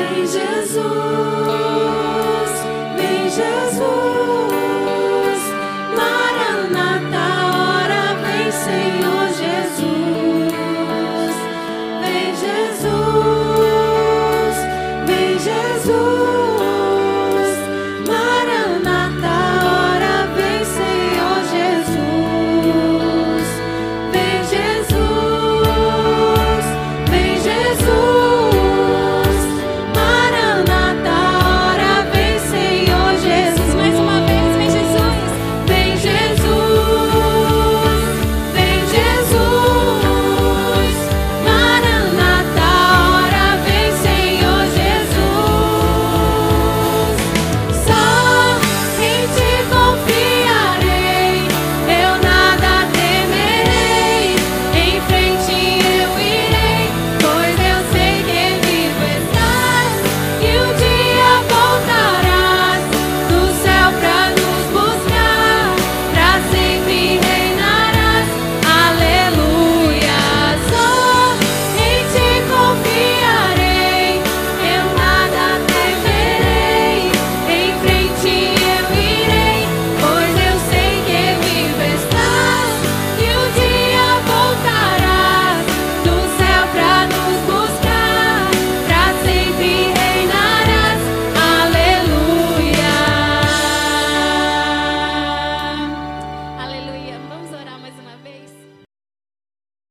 Vem Jesus, vem Jesus.